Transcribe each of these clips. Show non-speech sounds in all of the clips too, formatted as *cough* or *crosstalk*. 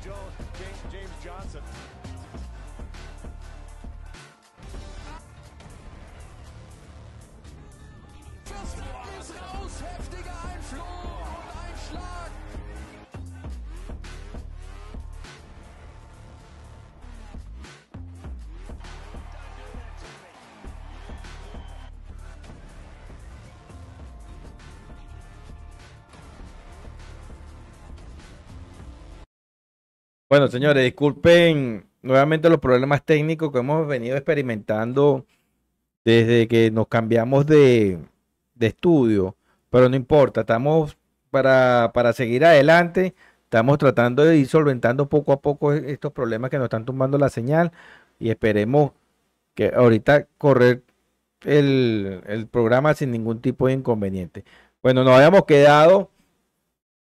James Johnson. Bueno, señores, disculpen nuevamente los problemas técnicos que hemos venido experimentando desde que nos cambiamos de, estudio, pero no importa, estamos para, para seguir adelante, estamos tratando de ir solventando poco a poco e, estos problemas que nos están tumbando la señal y esperemos que ahorita correr el, el programa sin ningún tipo de inconveniente. Bueno, nos habíamos quedado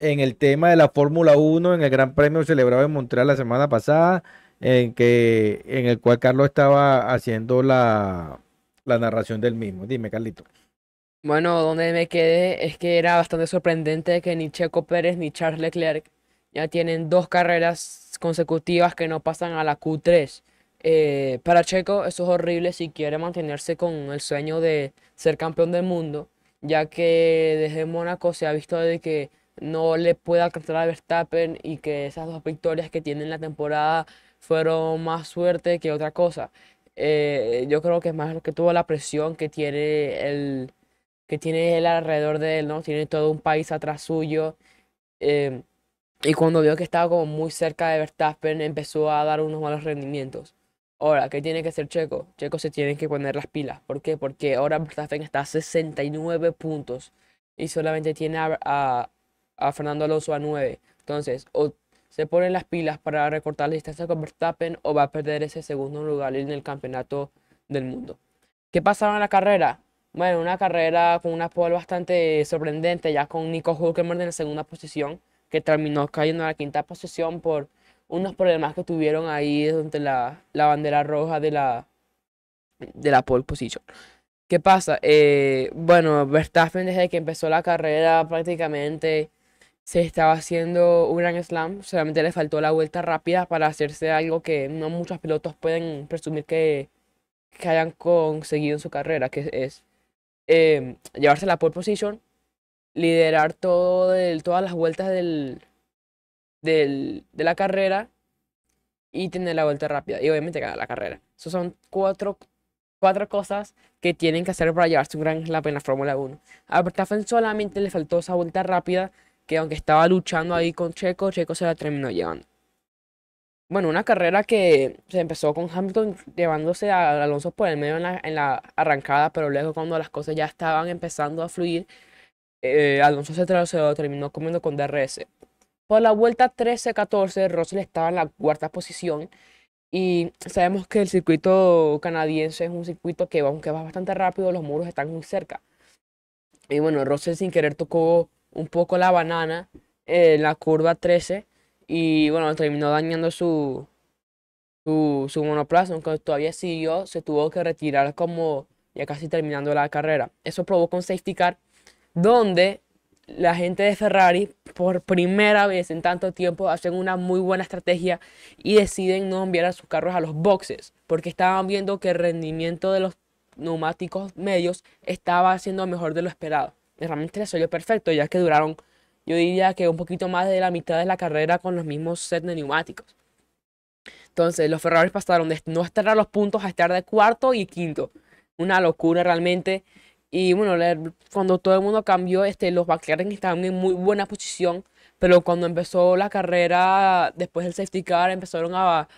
en el tema de la Fórmula 1 en el Gran Premio celebrado en Montreal la semana pasada, en, que, en el cual Carlos estaba haciendo la, narración del mismo. Dime, Carlito. Bueno, donde me quedé es que era bastante sorprendente que ni Checo Pérez ni Charles Leclerc ya tienen dos carreras consecutivas que no pasan a la Q3. Eh, para Checo eso es horrible si quiere mantenerse con el sueño de ser campeón del mundo, ya que desde Mónaco se ha visto de que no le pueda alcanzar a Verstappen y que esas dos victorias que tiene en la temporada fueron más suerte que otra cosa. Eh, yo creo que es más que tuvo la presión que tiene el que tiene él alrededor de él, ¿no? Tiene todo un país atrás suyo. Eh, y cuando vio que estaba como muy cerca de Verstappen, empezó a dar unos malos rendimientos. Ahora, ¿qué tiene que hacer Checo? Checo se tiene que poner las pilas. ¿Por qué? Porque ahora Verstappen está a 69 puntos y solamente tiene a Fernando Alonso a 9. Entonces, o se ponen las pilas para recortar la distancia con Verstappen o va a perder ese segundo lugar en el campeonato del mundo. ¿Qué pasaba en la carrera? Bueno, una carrera con una pole bastante sorprendente, ya con Nico Hulkenberg en la segunda posición, que terminó cayendo en la quinta posición por unos problemas que tuvieron ahí durante la, la bandera roja de la, de la pole position. ¿Qué pasa? Eh, bueno, Verstappen desde que empezó la carrera prácticamente se estaba haciendo un gran slam, solamente le faltó la vuelta rápida para hacerse algo que no muchos pilotos pueden presumir que, hayan conseguido en su carrera, que es em, llevarse la pole position, liderar todo todas las vueltas del, del, de la carrera y tener la vuelta rápida y obviamente ganar la carrera. Esas son cuatro, cuatro cosas que tienen que hacer para llevarse un gran slam en la Fórmula 1. A Verstappen solamente le faltó esa vuelta rápida que aunque estaba luchando ahí con Checo, Checo se la terminó llevando. Bueno, una carrera que se empezó con Hamilton llevándose a Alonso por el medio en la, arrancada, pero luego cuando las cosas ya estaban empezando a fluir, eh, Alonso se, lo terminó comiendo con DRS. Por la vuelta 13-14, Russell estaba en la cuarta posición y sabemos que el circuito canadiense es un circuito que aunque va bastante rápido, los muros están muy cerca. Y bueno, Russell sin querer tocó un poco la banana en la curva 13 y bueno, terminó dañando su, su, su monoplaza, aunque todavía siguió, se tuvo que retirar como ya casi terminando la carrera. Eso provocó un safety car donde la gente de Ferrari por primera vez en tanto tiempo hacen una muy buena estrategia y deciden no enviar a sus carros a los boxes porque estaban viendo que el rendimiento de los neumáticos medios estaba siendo mejor de lo esperado realmente les salió perfecto, ya que duraron, yo diría que un poquito más de la mitad de la carrera con los mismos set de neumáticos. Entonces, los Ferrari pasaron de no estar a los puntos a estar de cuarto y quinto. Una locura realmente. Y bueno, cuando todo el mundo cambió, este, los McLaren estaban en muy buena posición. Pero cuando empezó la carrera, después del safety car, empezaron a,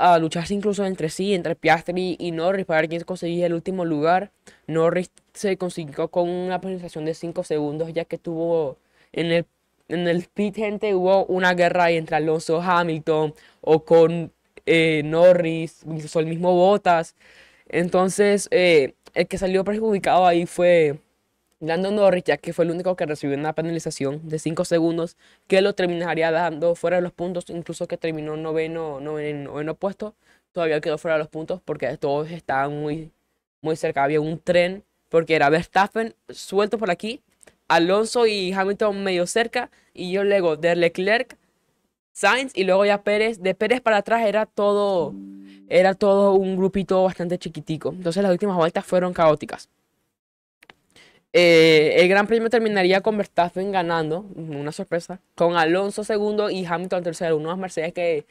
a lucharse incluso entre sí, entre Piastri y Norris, para ver quién conseguía el último lugar. Norris se consiguió con una penalización de 5 segundos, ya que tuvo en el, en el pit, gente, hubo una guerra ahí entre Alonso Hamilton o con eh, Norris, incluso el mismo Bottas. Entonces, eh, el que salió perjudicado ahí fue Lando Norris, ya que fue el único que recibió una penalización de 5 segundos, que lo terminaría dando fuera de los puntos, incluso que terminó noveno, noveno, noveno puesto, todavía quedó fuera de los puntos porque todos estaban muy, muy cerca. Había un tren porque era Verstappen suelto por aquí, Alonso y Hamilton medio cerca, y yo luego de Leclerc Sainz y luego ya Pérez. De Pérez para atrás era todo, era todo un grupito bastante chiquitico. Entonces las últimas vueltas fueron caóticas. Eh, el Gran Premio terminaría con Verstappen ganando, una sorpresa, con Alonso segundo y Hamilton tercero. Unos Mercedes que,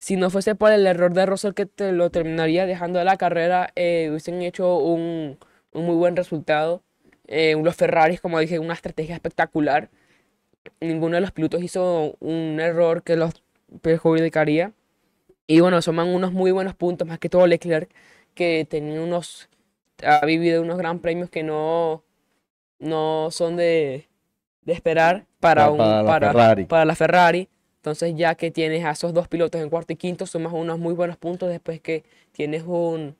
si no fuese por el error de Russell que te lo terminaría dejando de la carrera, eh, hubiesen hecho un, muy buen resultado. Eh, los Ferraris, como dije, una estrategia espectacular. Ninguno de los pilotos hizo un error que los perjudicaría. Y bueno, suman unos muy buenos puntos, más que todo Leclerc, que tenía unos, ha vivido unos gran premios que no no son de, esperar para, un, para, la Ferrari. para la Ferrari. Entonces ya que tienes a esos dos pilotos en cuarto y quinto, sumas unos muy buenos puntos después que tienes un...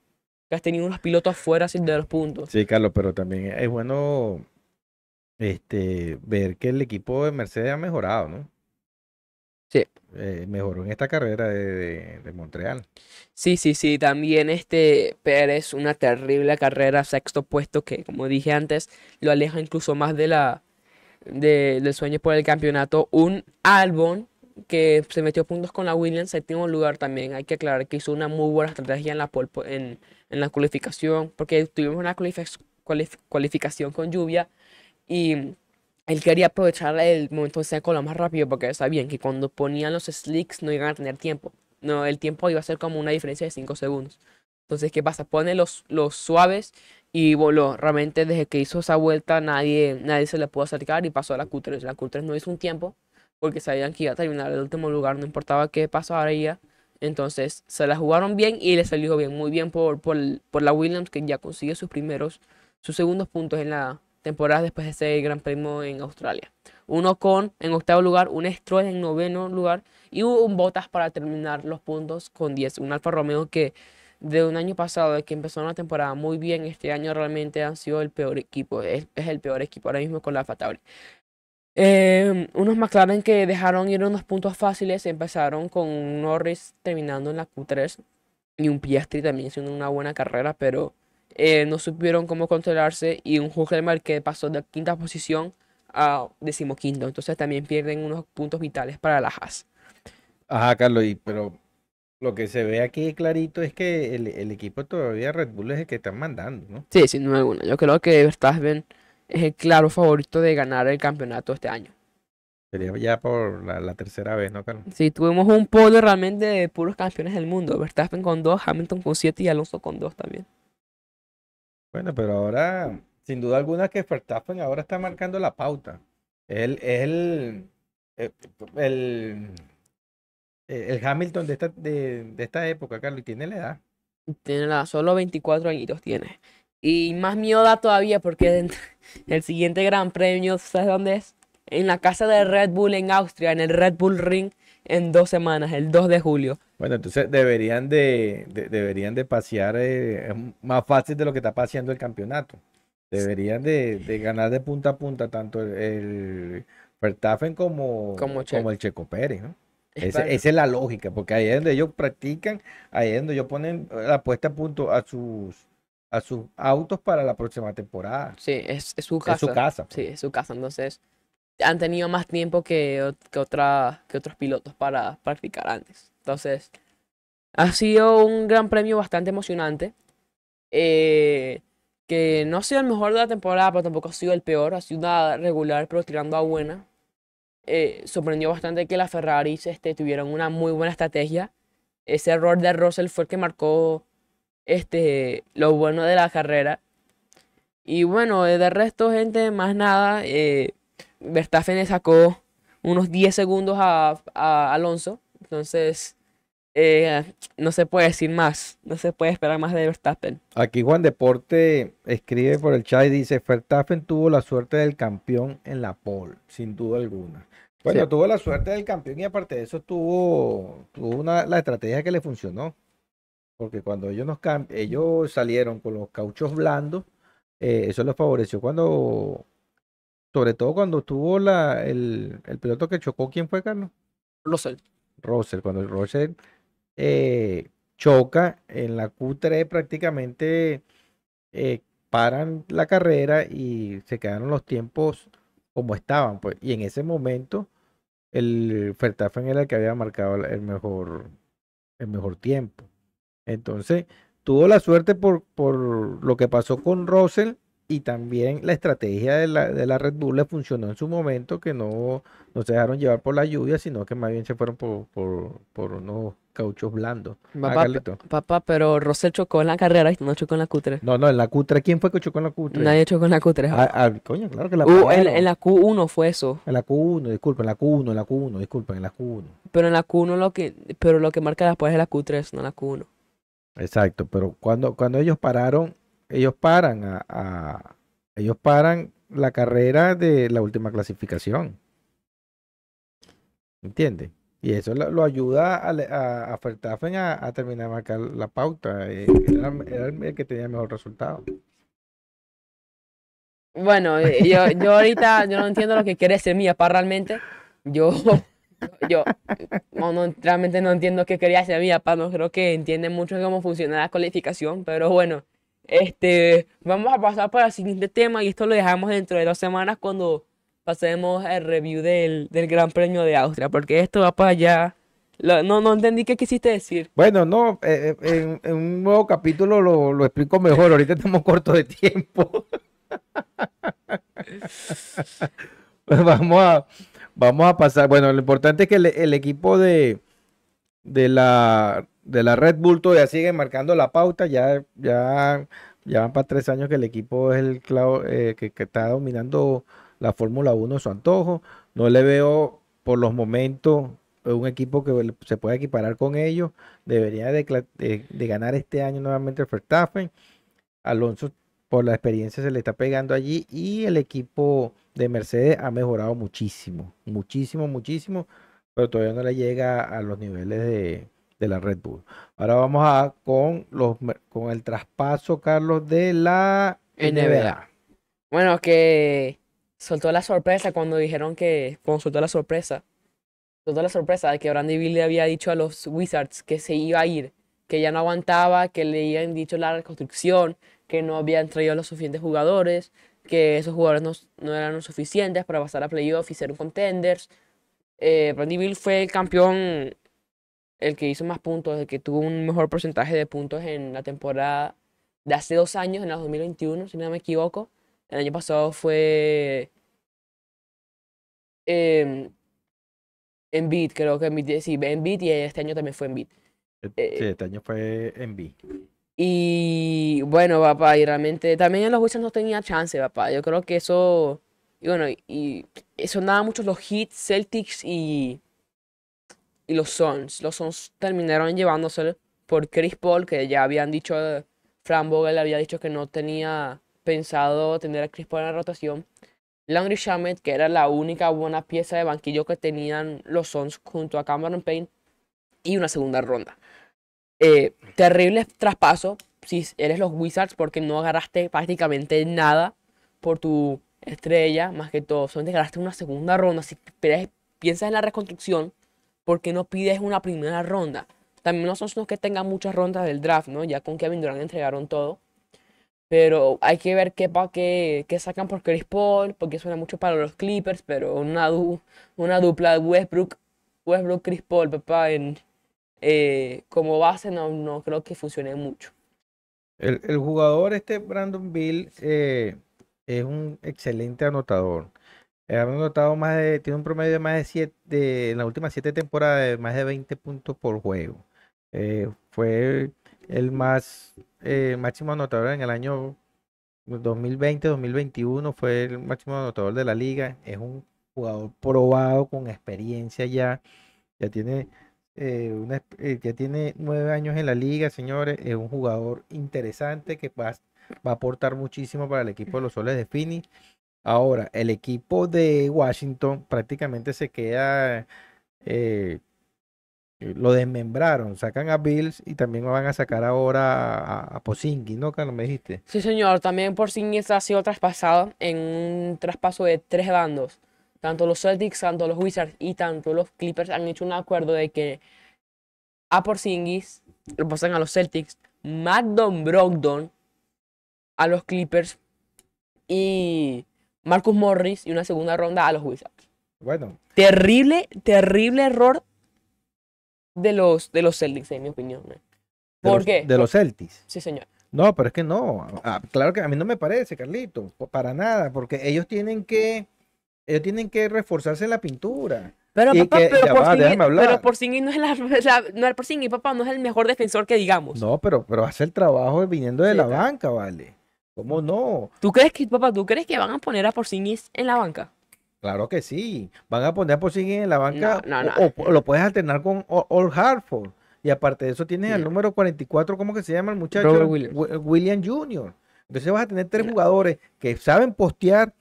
que has tenido unos pilotos fuera sin de los puntos. Sí, Carlos, pero también es bueno este, ver que el equipo de Mercedes ha mejorado, ¿no? Sí. Eh, mejoró en esta carrera de, Montreal. Sí, sí, sí. También este Pérez, una terrible carrera, sexto puesto que, como dije antes, lo aleja incluso más de la del sueño por el campeonato. Un Albon que se metió puntos con la Williams, séptimo lugar también. Hay que aclarar que hizo una muy buena estrategia en la, en, en la cualificación, porque tuvimos una cualificación con lluvia y él quería aprovechar el momento seco lo más rápido porque sabían que cuando ponían los slicks no iban a tener tiempo. No, el tiempo iba a ser como una diferencia de 5 segundos. Entonces, ¿qué pasa? Pone los, los suaves y voló. Realmente desde que hizo esa vuelta nadie, nadie se le pudo acercar y pasó a la Q3. La Q3 no hizo un tiempo porque sabían que iba a terminar el último lugar, no importaba qué pasaría. Entonces se la jugaron bien y le salió bien, muy bien por, por, por la Williams que ya consigue sus primeros, sus segundos puntos en la, temporadas después de ese Gran Premio en Australia. Uno con en octavo lugar, un Stroll en noveno lugar y un Bottas para terminar los puntos con 10. Un Alfa Romeo que de un año pasado, de que empezó una temporada muy bien, este año realmente han sido el peor equipo. Es, el peor equipo ahora mismo con la Alfa Tauri. Eh, unos McLaren que dejaron ir unos puntos fáciles, empezaron con Norris terminando en la Q3 y un Piastri también haciendo una buena carrera, pero eh, no supieron cómo controlarse y un Huckelberg que pasó de quinta posición a decimoquinto. Entonces también pierden unos puntos vitales para la Haas. Ajá, Carlos, y, pero lo que se ve aquí clarito es que el, equipo todavía Red Bull es el que están mandando, ¿no? Sí, sin duda alguna. Yo creo que Verstappen es el claro favorito de ganar el campeonato este año. Sería ya por la, tercera vez, ¿no, Carlos? Sí, tuvimos un podio realmente de puros campeones del mundo. Verstappen con dos, Hamilton con siete y Alonso con dos también. Bueno, pero ahora, sin duda alguna que Verstappen ahora está marcando la pauta. Él es el, eh, el, el, Hamilton de esta, de, esta época, Carlos, y tiene la edad. Tiene la, solo 24 añitos tiene. Y más miedo da todavía porque el siguiente gran premio, ¿sabes dónde es? En la casa de Red Bull en Austria, en el Red Bull Ring, en dos semanas, el 2 de julio. Bueno, entonces deberían de, deberían de pasear eh, más fácil de lo que está paseando el campeonato. Deberían de, ganar de punta a punta tanto el, Verstappen como, como, el Checo Pérez, ¿no? esa es la lógica, porque ahí es donde ellos practican, ahí es donde ellos ponen la puesta a punto a sus a sus autos para la próxima temporada. Sí, es, su casa. Es su casa. Sí, es su casa. Entonces, han tenido más tiempo que, que, otra, que otros pilotos para practicar antes. Entonces, ha sido un gran premio bastante emocionante. Eh, que no ha sido el mejor de la temporada, pero tampoco ha sido el peor. Ha sido una regular, pero tirando a buena. Eh, sorprendió bastante que las Ferraris este, tuvieron una muy buena estrategia. Ese error de Russell fue el que marcó este, lo bueno de la carrera. Y bueno, de resto, gente, más nada. Eh, Verstappen le sacó unos 10 segundos a, Alonso. Entonces, eh, no se puede decir más. No se puede esperar más de Verstappen. Aquí Juan Deporte escribe por el chat y dice, Verstappen tuvo la suerte del campeón en la pole, sin duda alguna. Bueno, tuvo la suerte del campeón y aparte de eso tuvo, tuvo una, la estrategia que le funcionó. Porque cuando ellos, nos ellos salieron con los cauchos blandos, eh, eso les favoreció cuando sobre todo cuando tuvo la, el, el piloto que chocó, ¿quién fue, Carlos? Russell. Russell, cuando el Russell eh, choca en la Q3 prácticamente eh, paran la carrera y se quedaron los tiempos como estaban. Pues, y en ese momento el Verstappen era el que había marcado el mejor, el mejor tiempo. Entonces, tuvo la suerte por, por lo que pasó con Russell y también la estrategia de la, de la Red Bull le funcionó en su momento, que no, no se dejaron llevar por la lluvia, sino que más bien se fueron por, por, por unos cauchos blandos. Ah, Papá, pero Russell chocó en la carrera y no chocó en la Q3. No, no, en la Q3, ¿quién fue que chocó en la Q3? Nadie chocó en la Q3. Ah, ah, coño, claro que la Uh, en la Q1 fue eso. En la Q1, disculpen, en la Q1, en la Q1, disculpen, en la Q1. Pero en la Q1 lo que, pero lo que marca después es la Q3, no la Q1. Exacto, pero cuando, cuando ellos pararon, ellos paran a, ellos paran la carrera de la última clasificación. ¿Entiendes? Y eso lo, ayuda a, a, a Verstappen a, terminar de marcar la pauta. eh, Era, el que tenía el mejor resultado. Bueno, eh, yo, yo ahorita yo no entiendo lo que quiere decir mi papá realmente. Yo, yo no, no, realmente no entiendo qué quería hacer mi papá. No creo que entiende mucho cómo funciona la cualificación. Pero bueno, este, vamos a pasar para el siguiente tema y esto lo dejamos dentro de dos semanas cuando pasemos el review del, del Gran Premio de Austria. Porque esto va para allá. No, no entendí qué quisiste decir. Bueno, no, eh, eh, en, un nuevo capítulo lo, lo explico mejor. Ahorita estamos cortos de tiempo. *laughs* Vamos a, vamos a pasar. Bueno, lo importante es que el, el equipo de, de la, de la Red Bull todavía sigue marcando la pauta. Ya, ya, ya van para tres años que el equipo es el clavo, eh, que, que está dominando la Fórmula 1 a su antojo. No le veo por los momentos un equipo que se pueda equiparar con ellos. Debería de ganar este año nuevamente el Verstappen. Alonso por la experiencia se le está pegando allí y el equipo de Mercedes ha mejorado muchísimo, muchísimo, muchísimo, pero todavía no le llega a los niveles de, de la Red Bull. Ahora vamos a con los con el traspaso, Carlos, de la NBA. NBA. Bueno, que soltó la sorpresa cuando dijeron que, cuando soltó la sorpresa, soltó la sorpresa de que Brandy Bill le había dicho a los Wizards que se iba a ir, que ya no aguantaba, que le habían dicho la reconstrucción, que no habían traído los suficientes jugadores, que esos jugadores no, no eran los suficientes para pasar a playoff y ser contenders. Eh, Brandy Bill fue el campeón, el que hizo más puntos, el que tuvo un mejor porcentaje de puntos en la temporada de hace dos años, en la 2021, si no me equivoco. El año pasado fue em, Embiid, creo que Embiid, sí, Embiid y este año también fue Embiid. Eh, Sí, este año fue en B. Y bueno, papá, y realmente también en los Wizards no tenía chance, papá. Yo creo que eso, y bueno, y, y sonaban mucho los Heat, Celtics y, y los Suns. Los Suns terminaron llevándose por Chris Paul, que ya habían dicho, Fran Vogel había dicho que no tenía pensado tener a Chris Paul en la rotación. Landry Shamet, que era la única buena pieza de banquillo que tenían los Suns junto a Cameron Payne, y una segunda ronda. Eh, terrible traspaso si eres los Wizards porque no agarraste prácticamente nada por tu estrella, más que todo, solamente agarraste una segunda ronda. Si piensas en la reconstrucción, ¿por qué no pides una primera ronda? También no son los que tengan muchas rondas del draft, ¿no? Ya con Kevin Durant entregaron todo. Pero hay que ver qué, pa, qué, sacan por Chris Paul, porque suena mucho para los Clippers, pero una, du- una dupla de Westbrook, Westbrook Chris Paul, papá, eh, como base no, creo que funcione mucho. El, el jugador este Brandon Bill eh, es un excelente anotador. Ha anotado más de, tiene un promedio de más de siete, de, en las últimas siete temporadas de más de 20 puntos por juego. Eh, fue el más eh, máximo anotador en el año 2020-2021, fue el máximo anotador de la liga. Es un jugador probado con experiencia ya. Ya tiene, eh, una, eh, ya tiene nueve años en la liga, señores. Es un jugador interesante que va, va a aportar muchísimo para el equipo de los Soles de Phoenix. Ahora, el equipo de Washington prácticamente se queda, eh, eh, lo desmembraron, sacan a Bills y también van a sacar ahora a, a Pozingi, ¿no, Carlos? Me dijiste. Sí, señor, también por Porzingis ha sido traspasado en un traspaso de tres bandos. Tanto los Celtics, tanto los Wizards y tanto los Clippers han hecho un acuerdo de que a Porzingis lo pasan a los Celtics, Magdon Brogdon a los Clippers y Marcus Morris y una segunda ronda a los Wizards. Bueno, Terrible, terrible error de los, de los Celtics, en mi opinión. ¿eh? ¿Por los- qué? De los Celtics. Sí, señor. No, pero es que no. Ah, claro que a mí no me parece, Carlito, para nada, porque ellos tienen que, ellos tienen que reforzarse en la pintura. Pero, papá, que- pero por va, hablar. pero Porzingis no es la, *laughs* la- no Porzingis, papá, no es el mejor defensor que digamos. No, pero, pero hace el trabajo viniendo de Sí, la banca, ¿vale? ¿Cómo no? ¿Tú crees que, papá, tú crees que van a poner a Porzingis en la banca? Claro que sí. Van a poner a Porzingis en la banca No, no, o- no. o, lo puedes alternar con Old Hartford. Y aparte de eso tienes al número 44, ¿cómo que se llama el muchacho? Williams. Wi- William Jr. Entonces vas a tener tres jugadores que saben postear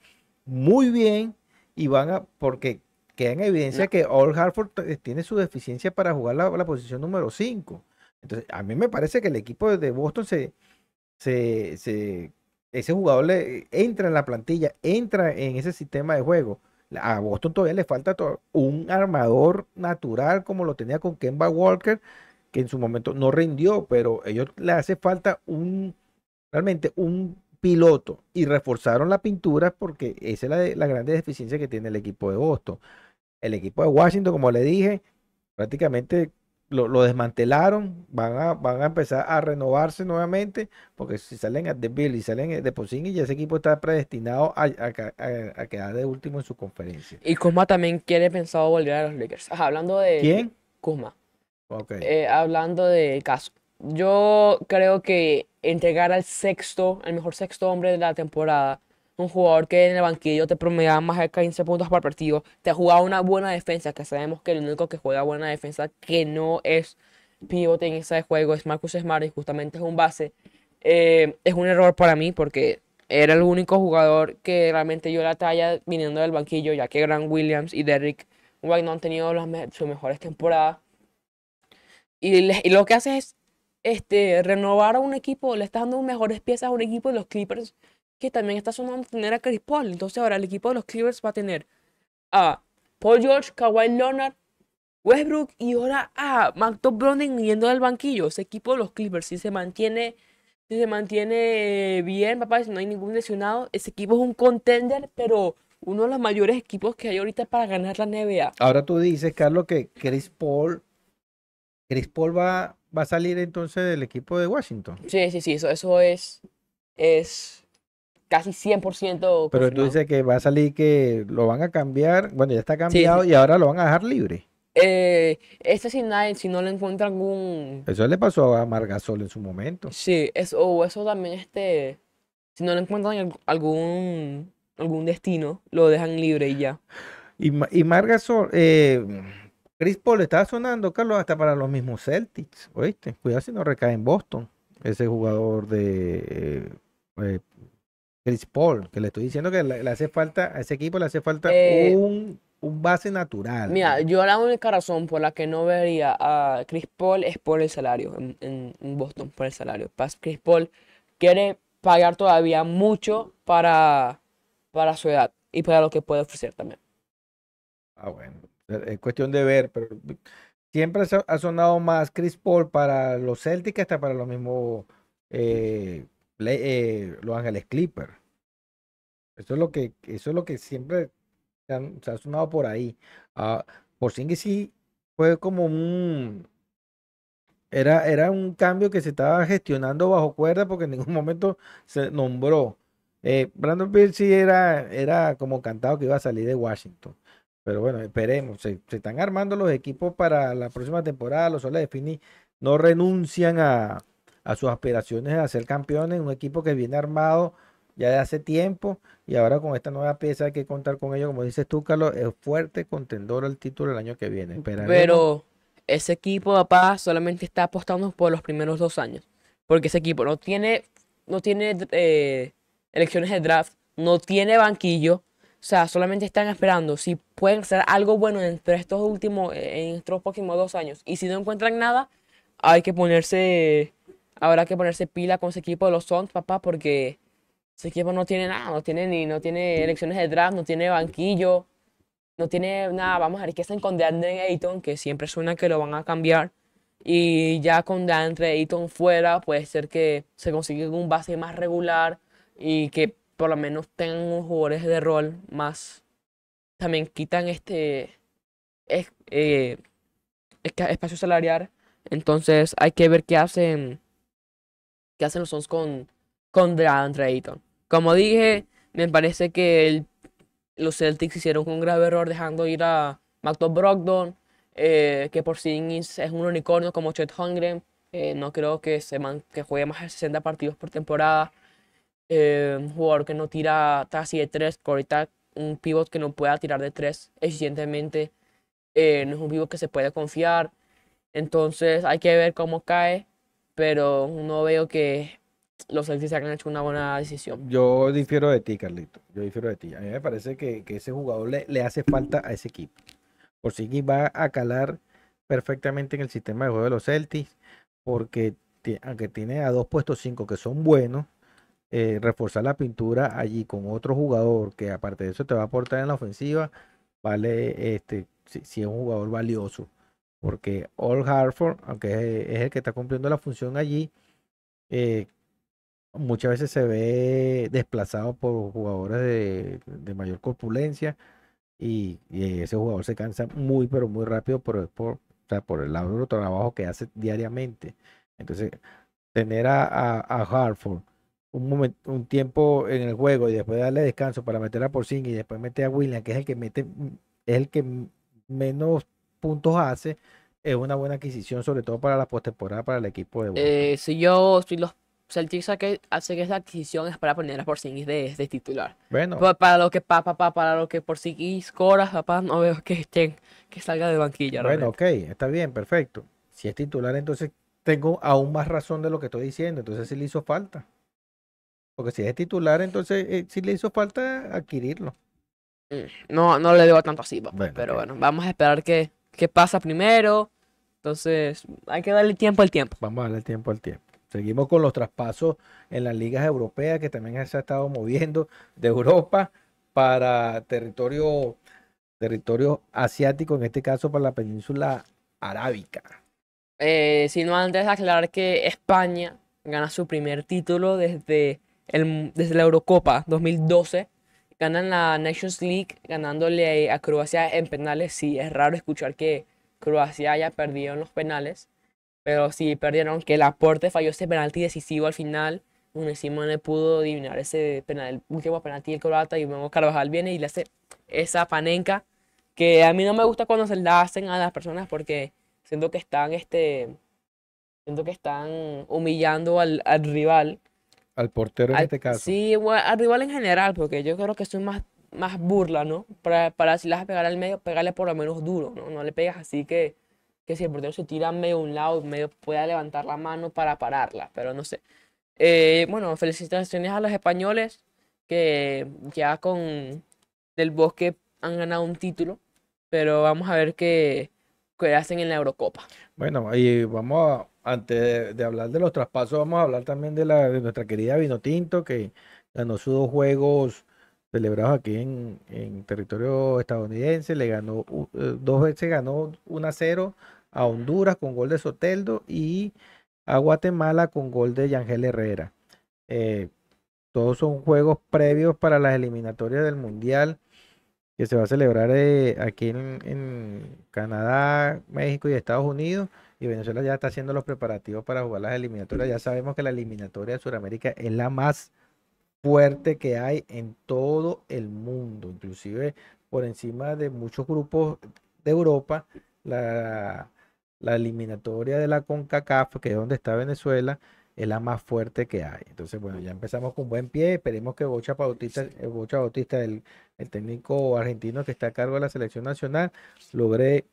muy bien y van a, porque queda en evidencia que Old Hartford t- tiene su deficiencia para jugar la, la posición número 5. Entonces, a mí me parece que el equipo de Boston se, se, se- ese jugador le entra en la plantilla, entra en ese sistema de juego. A Boston todavía le falta un armador natural como lo tenía con Kemba Walker, que en su momento no rindió, pero ellos le hace falta un, realmente un piloto y reforzaron la pintura porque esa es la, la grande deficiencia que tiene el equipo de Boston. El equipo de Washington, como le dije, prácticamente lo, lo desmantelaron, van a, van a empezar a renovarse nuevamente, porque si salen a- de Bill y salen de Porzingis, ya ese equipo está predestinado a, a a- a quedar de último en su conferencia. Y Kuzma también quiere pensado volver a los Lakers. Ajá, hablando de ¿Quién? Kuzma, Ok. eh, hablando del caso. Yo creo que entregar al sexto, el mejor sexto hombre de la temporada, un jugador que en el banquillo te promediaba más de 15 puntos por partido, te jugaba una buena defensa, que sabemos que el único que juega buena defensa que no es pivote en ese juego es Marcus Smart y justamente es un base. eh, es un error para mí porque era el único jugador que realmente dio la talla viniendo del banquillo, ya que Grant Williams y Derrick White no han tenido las me- sus mejores temporadas. Y, lo que hace es este, renovar a un equipo, le está dando mejores piezas a un equipo de los Clippers que también está sonando tener a Chris Paul. Entonces ahora el equipo de los Clippers va a tener a Paul George, Kawhi Leonard, Westbrook y ahora a Malcolm Brogdon yendo del banquillo. Ese equipo de los Clippers, si se mantiene, si se mantiene bien, papá, si no hay ningún lesionado, ese equipo es un contender, pero uno de los mayores equipos que hay ahorita para ganar la NBA. Ahora tú dices, Carlos, que Chris Paul, Chris Paul va, va a salir entonces del equipo de Washington. Sí, sí, sí, eso, eso es, es casi 100% Pero tú confirmado. dices que va a salir que lo van a cambiar, bueno, ya está cambiado y ahora lo van a dejar libre. Eh, este si, nadie, si no le encuentra algún... Eso le pasó a Margasol en su momento. Sí, eso, o eso también, este, si no le encuentran al- algún, algún destino, lo dejan libre y ya. Y, y Margasol, eh, Chris Paul estaba sonando, Carlos, hasta para los mismos Celtics, ¿oíste? Cuidado si no recae en Boston, ese jugador de eh, eh, Chris Paul, que le estoy diciendo que le, le hace falta, a ese equipo le hace falta Eh, un, un base natural. Mira, yo la única razón por la que no vería a Chris Paul es por el salario en, en- en Boston, por el salario. Chris Paul quiere pagar todavía mucho para, para su edad y para lo que puede ofrecer también. Ah, bueno, es es cuestión de ver, pero siempre ha sonado más Chris Paul para los Celtics que hasta para los mismos eh, eh, Los Ángeles Clippers. Eso es lo que, eso es lo que siempre se, ha sonado por ahí. Ah, Porzingis sí fue como un era, era un cambio que se estaba gestionando bajo cuerda porque en ningún *laughs* momento se nombró. Eh, Brandon sí era, era como cantado que iba a salir de Washington. Pero bueno, esperemos. Se, están armando los equipos para la próxima temporada. Los Soles de Phoenix no renuncian a, a sus aspiraciones a ser campeones. Un equipo que viene armado ya de hace tiempo. Y ahora con esta nueva pieza hay que contar con ellos. Como dices tú, Carlos, es fuerte contendor al título el año que viene. Pero ese equipo, papá, solamente está apostando por los primeros dos años. Porque ese equipo no tiene, no tiene eh, elecciones de draft, no tiene banquillo. O sea, solamente están esperando si pueden hacer algo bueno entre estos últimos, en estos próximos dos años. Y si no encuentran nada, hay que ponerse, habrá que ponerse pila con ese equipo de los Suns, papá, porque ese equipo no tiene nada, no tiene ni, no tiene elecciones de draft, no tiene banquillo, no tiene nada. Vamos a ver qué hacen con DeAndre Ayton, que siempre suena que lo van a cambiar. Y ya con DeAndre Ayton fuera, puede ser que se consiga un base más regular y que por lo menos tengan unos jugadores de rol más también quitan este es- eh, espacio salarial. Entonces hay que ver qué hacen, qué hacen los Suns con, con DeAndre Ayton. Como dije, me parece que los Celtics hicieron un grave error dejando ir a Malcolm Brogdon, eh, que por sí es un unicornio como Chet Holmgren. eh, no creo que, se que juegue más de 60 partidos por temporada. Eh, un jugador que no tira casi de 3, que ahorita un pivot que no pueda tirar de 3 eficientemente. no es un pivot que se puede confiar. Entonces hay que ver cómo cae, pero no veo que los Celtics hayan hecho una buena decisión. Yo difiero de ti, Carlito. Yo difiero de ti. A mí me parece que, que ese jugador le, le hace falta a ese equipo. Por si va a calar perfectamente en el sistema de juego de los Celtics, porque aunque tiene a dos puestos cinco que son buenos, eh, reforzar la pintura allí con otro jugador que aparte de eso te va a aportar en la ofensiva, vale, este, si, si es un jugador valioso. Porque All Hartford, aunque es, es el que está cumpliendo la función allí, eh, muchas veces se ve desplazado por jugadores de, mayor corpulencia y, ese jugador se cansa muy pero muy rápido por, por, o sea, por el del trabajo que hace diariamente. Entonces, tener a, a, a Hartford un, un tiempo en el juego y después darle descanso para meter a Porzingis y después meter a William, que es el que mete, es el que menos puntos hace, es una buena adquisición, sobre todo para la postemporada para el equipo de. Eh, si yo, si los Celtics hace hace que esa adquisición es para poner a Porzingis de, de titular. Bueno, Pa- Para lo que pa, pa, pa- para lo que Porzingis cobra, papá, no veo que estén, que salga de banquilla. Bueno, realmente. ok, está bien, perfecto. Si es titular, entonces tengo aún más razón de lo que estoy diciendo. Entonces sí le hizo falta. Porque si es titular, entonces eh, sí le hizo falta adquirirlo. Mm, No, no le debo tanto así, papá, Bueno, pero bueno, vamos a esperar qué pasa primero. Entonces, hay que darle tiempo al tiempo. Vamos a darle tiempo al tiempo. Seguimos con los traspasos en las ligas europeas que también se ha estado moviendo de Europa para territorio, territorio asiático, en este caso para la península arábica. Eh, sino antes aclarar que España gana su primer título desde, el, desde la Eurocopa 2012. Ganan la Nations League ganándole a Croacia en penales. Sí, es raro escuchar que Croacia haya perdido en los penales. Pero sí perdieron, que el aporte falló ese penalti decisivo al final. Unesimo no pudo adivinar ese penal, el último penalti del croata. Y luego Carvajal viene y le hace esa panenca. Que a mí no me gusta cuando se la hacen a las personas porque siento que están este siento que están humillando al, al rival Al portero en Al- este caso. sí bueno, al rival en general porque yo creo que es más más burla no para, para si a pegar al medio pegarle por lo menos duro no no le pegas así que que si el portero se tira medio a un lado medio pueda levantar la mano para pararla pero no sé. Eh, bueno felicitaciones a los españoles que ya con del Bosque han ganado un título pero vamos a ver qué qué hacen en la Eurocopa. Bueno, y vamos a, antes de, hablar de los traspasos, vamos a hablar también de la de nuestra querida Vinotinto, que ganó sus dos juegos celebrados aquí en, territorio estadounidense. Le ganó eh, dos veces ganó 1 a 0 a Honduras con gol de Soteldo y a Guatemala con gol de Yangel Herrera. Eh, todos son juegos previos para las eliminatorias del Mundial que se va a celebrar eh, aquí en, en Canadá, México y Estados Unidos. Y Venezuela ya está haciendo los preparativos para jugar las eliminatorias. Ya sabemos que la eliminatoria de Sudamérica es la más fuerte que hay en todo el mundo, inclusive por encima de muchos grupos de Europa. La, la eliminatoria de la CONCACAF, que es donde está Venezuela, es la más fuerte que hay. Entonces, bueno, ya empezamos con buen pie. Esperemos que Bocha Bautista, eh, Bocha Bautista, el, el técnico argentino que está a cargo de la selección nacional, logre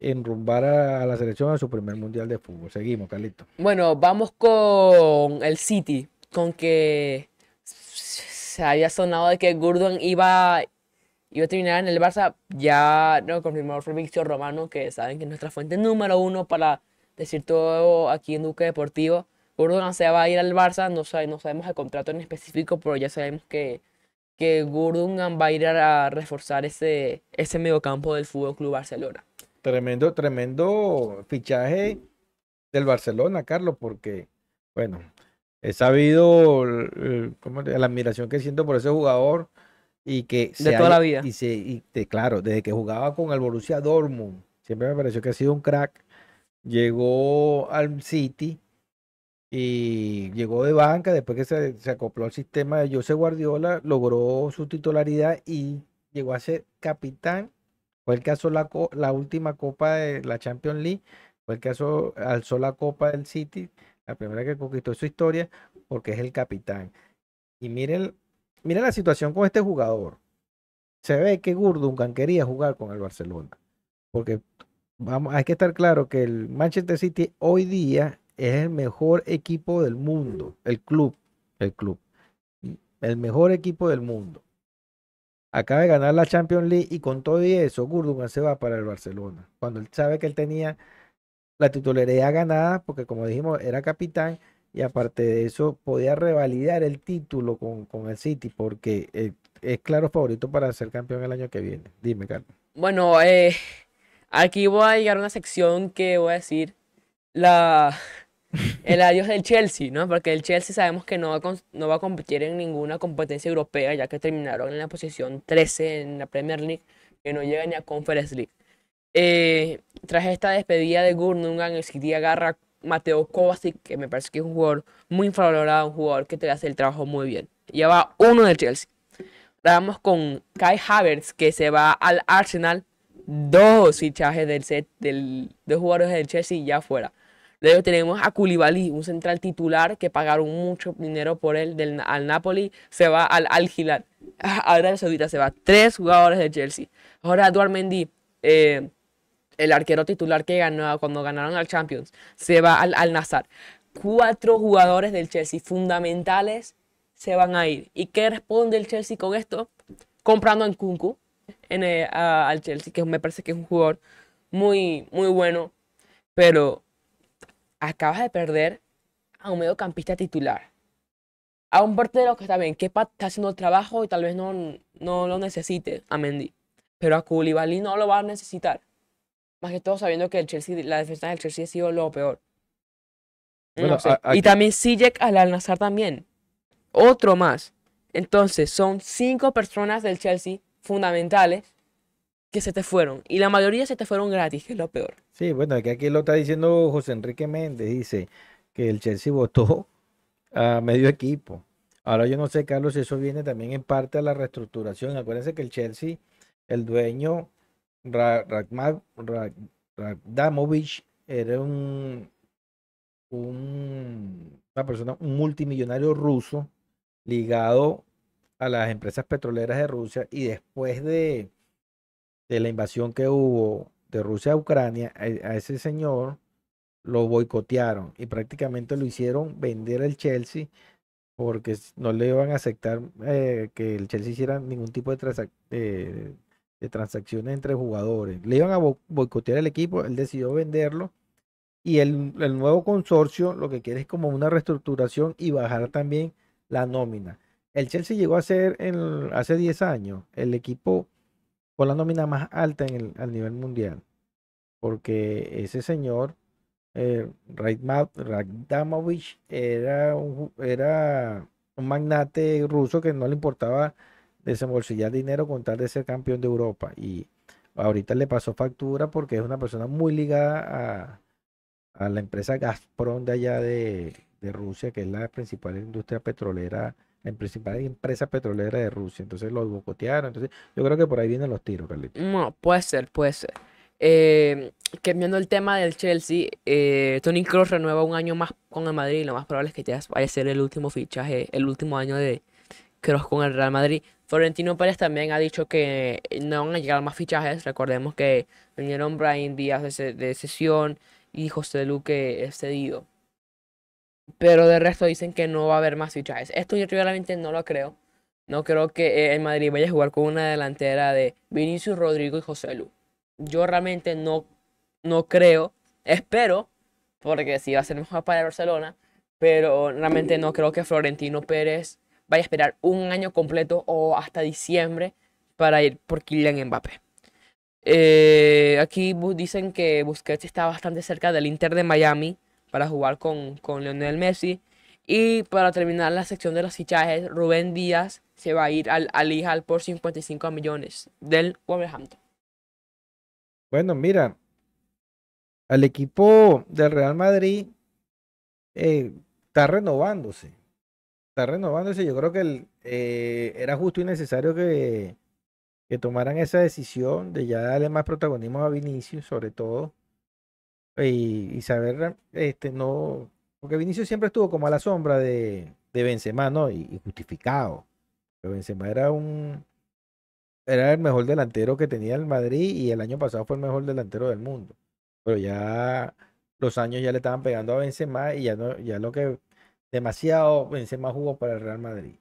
enrumbar a, a la selección a su primer mundial de fútbol. Seguimos, Carlito. Bueno, vamos con el City, con que se había sonado de que Gurdon iba, iba a terminar en el Barça. Ya lo confirmó Fabrizio Romano, que saben que es nuestra fuente número uno para decir todo aquí en Duque Deportivo. Gurdon se va a ir al Barça, no, sabe- no sabemos el contrato en específico, pero ya sabemos que, que Gundogan va a ir a reforzar ese, ese mediocampo del Fútbol Club Barcelona. Tremendo, tremendo fichaje del Barcelona, Carlos, porque, bueno, he sabido el- el- ¿cómo te- la admiración que siento por ese jugador y que de toda la vida. Y, se, y claro, desde que jugaba con el Borussia Dortmund, siempre me pareció que ha sido un crack. Llegó al City y llegó de banca después que se, se acopló al sistema de José Guardiola, logró su titularidad y llegó a ser capitán. Fue el caso la, la última copa de la Champions League, fue el caso alzó la copa del City, la primera que conquistó su historia, porque es el capitán. Y miren, miren la situación con este jugador. Se ve que Gurdungan quería jugar con el Barcelona. Porque vamos, hay que estar claro que el Manchester City hoy día es el mejor equipo del mundo. El club, el club. El mejor equipo del mundo. Acaba de ganar la Champions League y con todo y eso, Gurdungan se va para el Barcelona. Cuando él sabe que él tenía la titularidad ganada, porque como dijimos, era capitán y aparte de eso podía revalidar el título con, con el City porque eh, es claro favorito para ser campeón el año que viene. Dime, Carlos. Bueno, eh, aquí voy a llegar a una sección que voy a decir la *laughs* el adiós del Chelsea, ¿no? Porque el Chelsea sabemos que no va, a, no va a competir en ninguna competencia europea, ya que terminaron en la posición 13 en la Premier League, que no llega ni a Conference League. Eh, tras esta despedida de Gurnungan, el City agarra Mateo Kovacic, que me parece que es un jugador muy infravalorado, un jugador que te hace el trabajo muy bien. Lleva uno del Chelsea. Vamos con Kai Havertz, que se va al Arsenal. Dos fichajes del set, del, dos jugadores del Chelsea ya fuera. Luego tenemos a Koulibaly, un central titular que pagaron mucho dinero por él del, al Napoli. Se va al Al Hilal. Ahora Saudita se va. Tres jugadores del Chelsea. Ahora Eduard Mendy. Eh, el arquero titular que ganó cuando ganaron al Champions, se va al, al Nazar. Cuatro jugadores del Chelsea fundamentales se van a ir. ¿Y qué responde el Chelsea con esto? Comprando en Kunku en, eh, al Chelsea, que me parece que es un jugador muy, muy bueno, pero acabas de perder a un mediocampista titular. A un portero que está bien, que está haciendo el trabajo y tal vez no, no lo necesite a Mendy. Pero a Koulibaly no lo va a necesitar. Más que todo sabiendo que el Chelsea, la defensa del Chelsea ha sido lo peor. Y también Sijek al Al-Nazar también. Otro más. Entonces, son cinco personas del Chelsea fundamentales que se te fueron. Y la mayoría se te fueron gratis, que es lo peor. Sí, bueno, que aquí lo está diciendo José Enrique Méndez. Dice que el Chelsea votó a medio equipo. Ahora yo no sé, Carlos, si eso viene también en parte a la reestructuración. Acuérdense que el Chelsea, el dueño Radamovich era un, una persona, un multimillonario ruso ligado a las empresas petroleras de Rusia y después de, de la invasión que hubo de Rusia a Ucrania, a, ese señor lo boicotearon y prácticamente lo hicieron vender el Chelsea porque no le iban a aceptar eh, que el Chelsea hiciera ningún tipo de, eh, de transacciones entre jugadores. Le iban a boicotear el equipo, él decidió venderlo. Y el, nuevo consorcio lo que quiere es como una reestructuración y bajar también la nómina. El Chelsea llegó a ser hace 10 años el equipo con la nómina más alta en el, al nivel mundial. Porque ese señor, eh, era un, era un magnate ruso que no le importaba desembolsillar dinero con tal de ser campeón de Europa. Y ahorita le pasó factura porque es una persona muy ligada a, a la empresa Gazprom de allá de, de, Rusia, que es la principal industria petrolera, la principal empresa petrolera de Rusia. Entonces lo bocotearon. Entonces yo creo que por ahí vienen los tiros, Carlitos. No, puede ser, puede ser. Eh, cambiando el tema del Chelsea, eh, Tony Kroos renueva un año más con el Madrid y lo más probable es que ya vaya a ser el último fichaje, el último año de Con el Real Madrid. Florentino Pérez también ha dicho que no van a llegar más fichajes. Recordemos que vinieron Brian Díaz de, sesión y José Luque es cedido. Pero de resto dicen que no va a haber más fichajes. Esto yo realmente no lo creo. No creo que el Madrid vaya a jugar con una delantera de Vinicius, Rodrigo y José Lu. Yo realmente no, no creo. Espero, porque sí va a ser mejor para Barcelona. Pero realmente no creo que Florentino Pérez vaya a esperar un año completo o hasta diciembre para ir por Kylian Mbappé. Eh, aquí dicen que Busquets está bastante cerca del Inter de Miami para jugar con, con Lionel Messi Y para terminar la sección de los fichajes, Rubén Díaz se va a ir al Al por 55 millones del Wolverhampton. Bueno, mira, al equipo del Real Madrid eh, está renovándose. Está renovándose. Yo creo que eh, era justo y necesario que, que tomaran esa decisión de ya darle más protagonismo a Vinicius, sobre todo. Y, saber, este, no, porque Vinicius siempre estuvo como a la sombra de, de Benzema, ¿no? Y, justificado. Pero Benzema era un, era el mejor delantero que tenía el Madrid y el año pasado fue el mejor delantero del mundo. Pero ya los años ya le estaban pegando a Benzema y ya no, ya lo que demasiado Benzema jugó para el Real Madrid.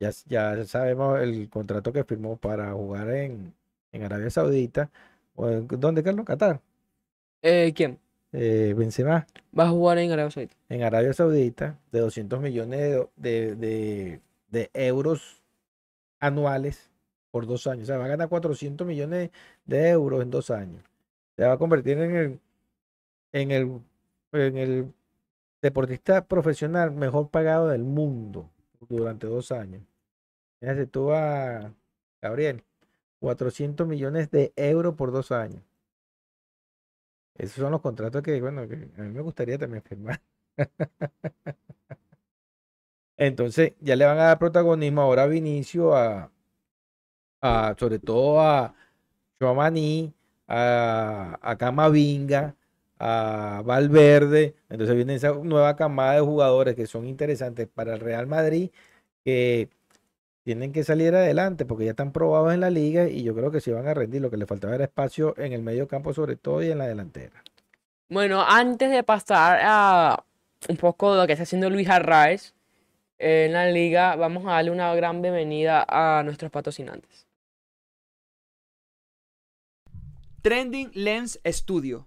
Ya, ya sabemos el contrato que firmó para jugar en, en Arabia Saudita. ¿Dónde, Carlos? Qatar. Eh, ¿Quién? Eh, Benzema. Va a jugar en Arabia Saudita. En Arabia Saudita, de 200 millones de, de, de euros anuales por dos años. O sea, va a ganar 400 millones de euros en dos años. Se va a convertir en el, en el, en el deportista profesional mejor pagado del mundo durante dos años. Fíjate tú a Gabriel, 400 millones de euros por dos años. Esos son los contratos que, bueno, a mí me gustaría también firmar. *laughs* Entonces, ya le van a dar protagonismo ahora a Vinicio, a, sobre todo a Chouamani, a, a Camavinga, a Valverde. Entonces viene esa nueva camada de jugadores que son interesantes para el Real Madrid, que tienen que salir adelante porque ya están probados en la liga y yo creo que se van a rendir. Lo que le faltaba era espacio en el medio campo sobre todo y en la delantera. Bueno, antes de pasar a un poco de lo que está haciendo Luis Arraez en la liga, vamos a darle una gran bienvenida a nuestros patrocinantes. Trending Lens Studio,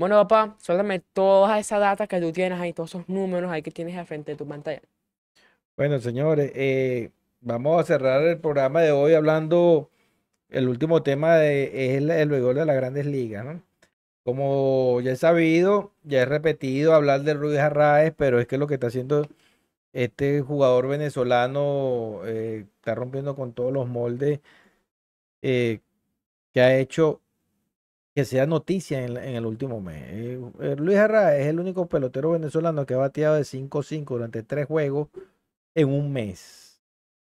Bueno, papá, suéltame toda esa data que tú tienes ahí, todos esos números ahí que tienes al frente de tu pantalla. Bueno, señores, eh, vamos a cerrar el programa de hoy hablando, el último tema de, es el, el de las grandes ligas, ¿no? Como ya he sabido, ya he repetido hablar de Ruiz Arraez, pero es que lo que está haciendo este jugador venezolano eh, está rompiendo con todos los moldes eh, que ha hecho que sea noticia en, el último mes. Eh, eh, Luis Arraez es el único pelotero venezolano que ha bateado de 5-5 durante tres juegos en un mes.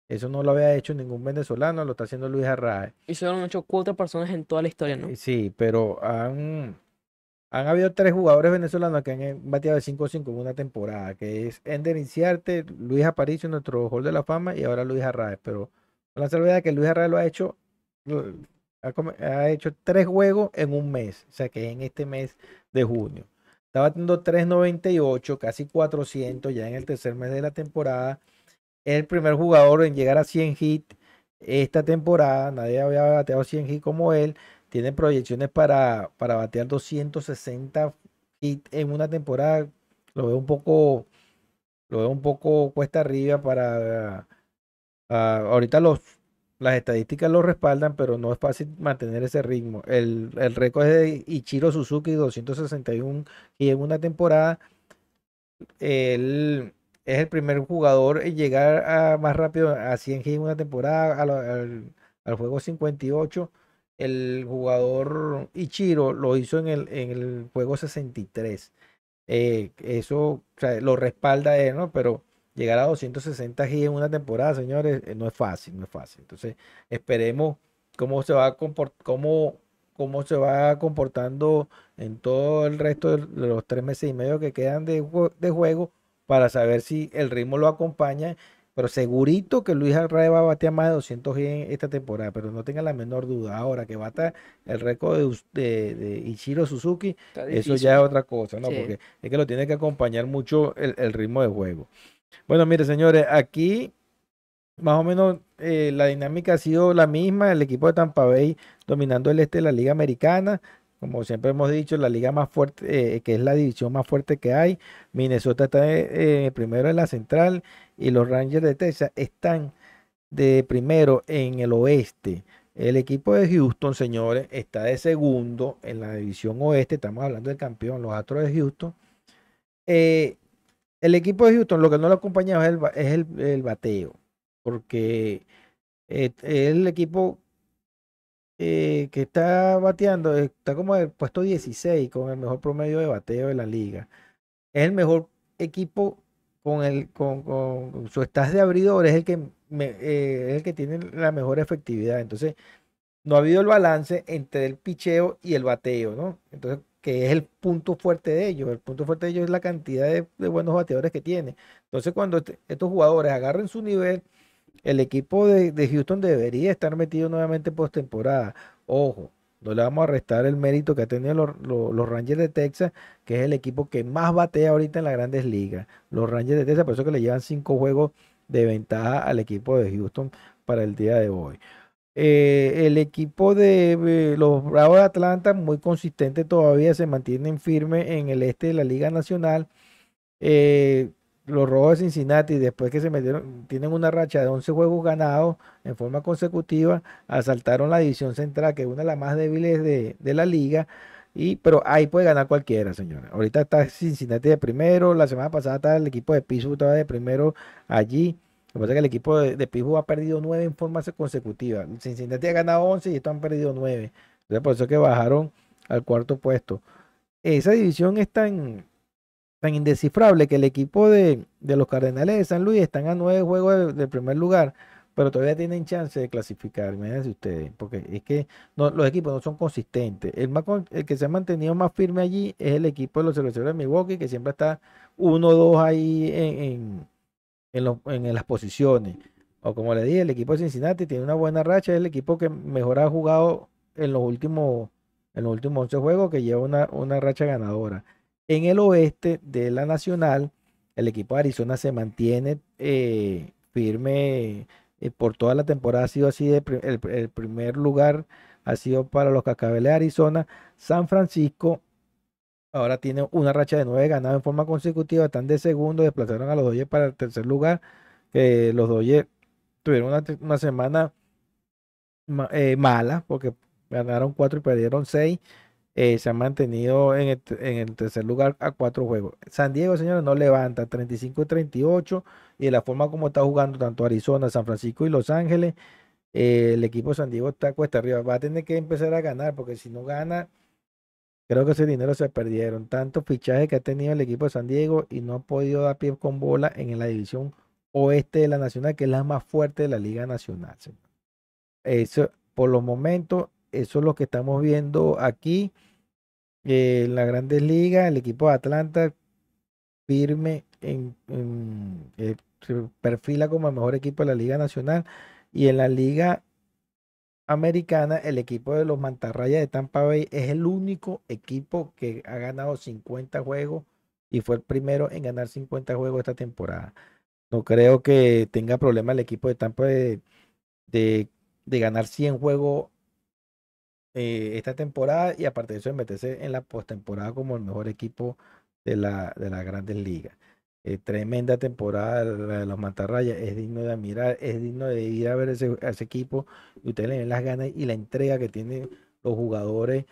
Eso no lo había hecho ningún venezolano, lo está haciendo Luis Arraez. Y solo han hecho cuatro personas en toda la historia, ¿no? Sí, pero han, han habido tres jugadores venezolanos que han bateado de 5-5 en una temporada, que es Ender Inciarte, Luis Aparicio, nuestro Hall de la Fama, y ahora Luis Arraez. Pero con la salvedad que Luis Arraez lo ha hecho ha, hecho tres juegos en un mes, o sea que en este mes de junio. Está batiendo 3.98, casi 400 ya en el tercer mes de la temporada. Es el primer jugador en llegar a 100 hits esta temporada. Nadie había bateado 100 hits como él. Tiene proyecciones para, para batear 260 hits en una temporada. Lo veo un poco, lo veo un poco cuesta arriba para. Ah, ahorita los las estadísticas lo respaldan, pero no es fácil mantener ese ritmo. El, el récord es de Ichiro Suzuki, 261 y en una temporada. Él es el primer jugador en llegar a, más rápido a 100 en una temporada, al, juego 58. El jugador Ichiro lo hizo en el, en el juego 63. Eh, eso lo respalda él, ¿no? Pero llegar a 260 G en una temporada, señores, eh, no es fácil, no es fácil. Entonces, esperemos cómo se va cómo, cómo se va comportando en todo el resto de los tres meses y medio que quedan de, de juego para saber si el ritmo lo acompaña. Pero segurito que Luis Arraez va a batear más de 200 G en esta temporada, pero no tengan la menor duda. Ahora que bata el récord de, de, Ichiro Suzuki, eso ya es otra cosa, ¿no? Porque es que lo tiene que acompañar mucho el ritmo de juego. Bueno, mire, señores, aquí más o menos eh, la dinámica ha sido la misma, el equipo de Tampa Bay dominando el este de la Liga Americana, como siempre hemos dicho, la liga más fuerte, eh, que es la división más fuerte que hay. Minnesota está eh, primero en la central y los Rangers de Texas están de primero en el oeste. El equipo de Houston, señores, está de segundo en la división oeste. Estamos hablando del campeón, los Astros de Houston. Eh, el equipo de Houston, lo que no lo acompaña es el, bateo, porque es el equipo eh, que está bateando, está como el puesto 16 con el mejor promedio de bateo de la liga. Es el mejor equipo con el con, su estás de abridor, es el que eh, es el que tiene la mejor efectividad. Entonces, no ha habido el balance entre el picheo y el bateo, ¿no? Entonces, que es el punto fuerte de ellos. El punto fuerte de ellos es la cantidad de, buenos bateadores que tiene. Entonces, cuando este, estos jugadores agarren su nivel, el equipo de, Houston debería estar metido nuevamente postemporada. Ojo, no le vamos a restar el mérito que ha tenido los, Rangers de Texas, que es el equipo que más batea ahorita en las grandes ligas. Los Rangers de Texas, por eso que le llevan cinco juegos de ventaja al equipo de Houston para el día de hoy. Eh, el equipo de los Bravos de Atlanta, muy consistente todavía, se mantienen firmes en el este de la Liga Nacional. Eh, los Rojos de Cincinnati, después que se metieron, tienen una racha de 11 juegos ganados en forma consecutiva, asaltaron la división central, que es una de las más débiles de, la liga. Y, pero ahí puede ganar cualquiera, señores. Ahorita está Cincinnati de primero, la semana pasada estaba el equipo de Pittsburgh estaba de primero allí. Lo que pasa es que el equipo de, de ha perdido nueve en forma consecutiva. Cincinnati ha ganado 11 y estos han perdido nueve. Entonces, por eso que bajaron al cuarto puesto. Esa división es tan, tan indescifrable que el equipo de, los Cardenales de San Luis están a nueve juegos del primer lugar, pero todavía tienen chance de clasificar. Imagínense ustedes, porque es que los equipos no son consistentes. El, que se ha mantenido más firme allí es el equipo de los cerveceros de Milwaukee, que siempre está uno o dos ahí en en, las posiciones. O como le dije, el equipo de Cincinnati tiene una buena racha, es el equipo que mejor ha jugado en los últimos, en los últimos 11 juegos, que lleva una, una racha ganadora. En el oeste de la Nacional, el equipo de Arizona se mantiene eh, firme eh, por toda la temporada. Ha sido así, el, el, primer lugar ha sido para los Cascabeles de Arizona. San Francisco Ahora tiene una racha de nueve ganados en forma consecutiva. Están de segundo. Desplazaron a los Dodgers para el tercer lugar. los Dodgers tuvieron una, semana eh, mala porque ganaron cuatro y perdieron seis. Eh, se han mantenido en el, tercer lugar a cuatro juegos. San Diego, señores, no levanta 35 y 38. Y de la forma como está jugando tanto Arizona, San Francisco y Los Ángeles, eh, el equipo de San Diego está cuesta arriba. Va a tener que empezar a ganar porque si no gana Creo que ese dinero se perdieron. Tanto fichaje que ha tenido el equipo de San Diego y no ha podido dar pie con bola en la división oeste de la Nacional, que es la más fuerte de la Liga Nacional. Eso, por los momentos, eso es lo que estamos viendo aquí eh, en las grandes ligas. El equipo de Atlanta firme en, eh, se perfila como el mejor equipo de la Liga Nacional y en la Liga americana, el equipo de los Mantarrayas de Tampa Bay es el único equipo que ha ganado 50 juegos y fue el primero en ganar 50 juegos esta temporada. No creo que tenga problema el equipo de Tampa de, de, ganar 100 juegos eh, esta temporada y aparte de eso de meterse en la postemporada como el mejor equipo de la, de las grandes ligas. Eh, tremenda temporada la de los Mantarrayas, es digno de admirar, es digno de ir a ver ese, a ese equipo y ustedes le ven las ganas y la entrega que tienen los jugadores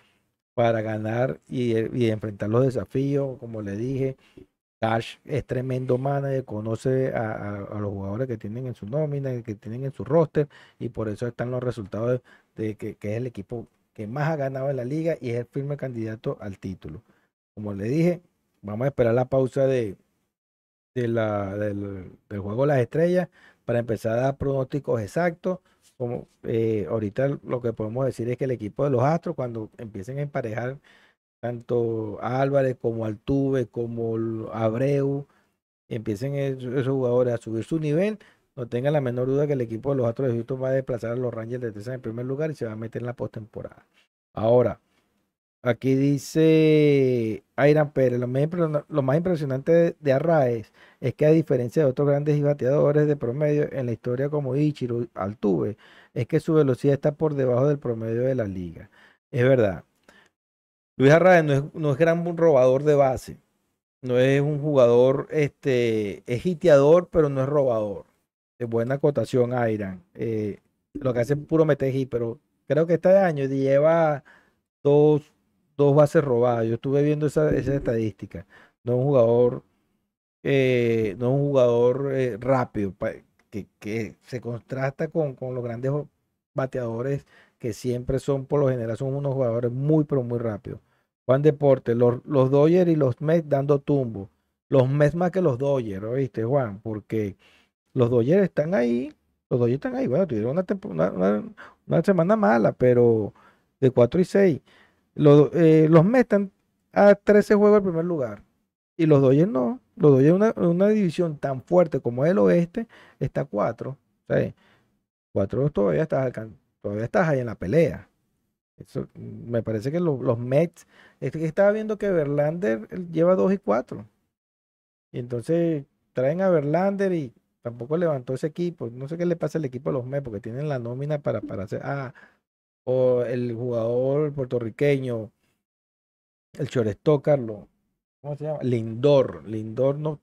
para ganar y, y enfrentar los desafíos, como le dije. Cash es tremendo manager, conoce a, los jugadores que tienen en su nómina, que tienen en su roster, y por eso están los resultados de, que, es el equipo que más ha ganado en la liga y es el firme candidato al título. Como le dije, vamos a esperar la pausa de, de la, del, juego las estrellas para empezar a dar pronósticos exactos. Como eh, ahorita lo que podemos decir es que el equipo de los Astros, cuando empiecen a emparejar tanto Álvarez como Altuve, como Abreu, empiecen esos, jugadores a subir su nivel, no tengan la menor duda que el equipo de los Astros de Houston va a desplazar a los Rangers de Texas en primer lugar y se va a meter en la postemporada. Ahora, Aquí dice Airan Pérez, lo más, lo más impresionante de, de Arraez es que a diferencia de otros grandes bateadores de promedio en la historia como Ichiro Altuve, es que su velocidad está por debajo del promedio de la liga. Es verdad. Luis Arraez no es, no es gran robador de base. No es un jugador, este, es hiteador, pero no es robador. De buena acotación, Airan. Eh, lo que hace es puro meter pero creo que este año lleva dos, dos bases robadas. Yo estuve viendo esa, esa estadística. No un jugador, eh, no un jugador eh, rápido, que, se contrasta con, los grandes bateadores que siempre son, por lo general, son unos jugadores muy, pero muy rápidos. Juan Deporte, los, los Dodgers y los Mets dando tumbo. Los Mets más que los Dodgers, ¿oíste, Juan? Porque los Dodgers están ahí. Los Dodgers están ahí. Bueno, tuvieron una- una semana mala, pero de 4 y 6. Los, eh, los Mets están a 13 juegos del primer lugar. Y los Dodgers no. Los Dodgers, una, una división tan fuerte como el oeste, está a 4. O sea, 4 todavía estás, todavía estás ahí en la pelea. Eso, me parece que lo- los Mets, es que estaba viendo que Verlander lleva 2 y 4. Y entonces traen a Verlander y tampoco levantó ese equipo. No sé qué le pasa al equipo de los Mets, porque tienen la nómina para, para hacer. Ah, o el jugador puertorriqueño, el shortstop, Carlos. ¿Cómo se llama? Lindor. Lindor no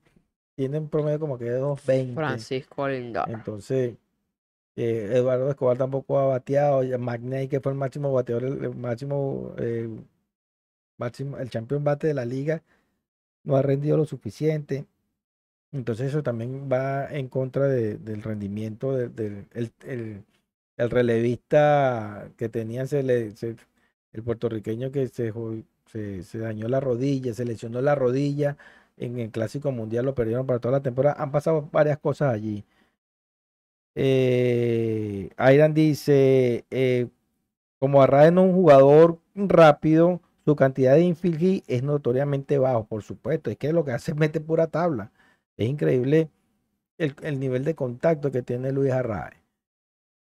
tiene un promedio como que de 2.20. Francisco Lindor. Entonces, eh, Eduardo Escobar tampoco ha bateado. Magnay, que fue el máximo bateador, el, el máximo, eh, máximo, el campeón bate de la liga, no ha rendido lo suficiente. Entonces, eso también va en contra de- del rendimiento de- del el, el- el relevista que tenía, se le- el puertorriqueño que se, se, dañó la rodilla, se lesionó la rodilla en el Clásico Mundial, lo perdieron para toda la temporada. Han pasado varias cosas allí. Eh, Airan dice, eh, como es un jugador rápido, su cantidad de infield hit es notoriamente bajo, por supuesto. Es que lo que hace es mete pura tabla. Es increíble el, el nivel de contacto que tiene Luis Arraez.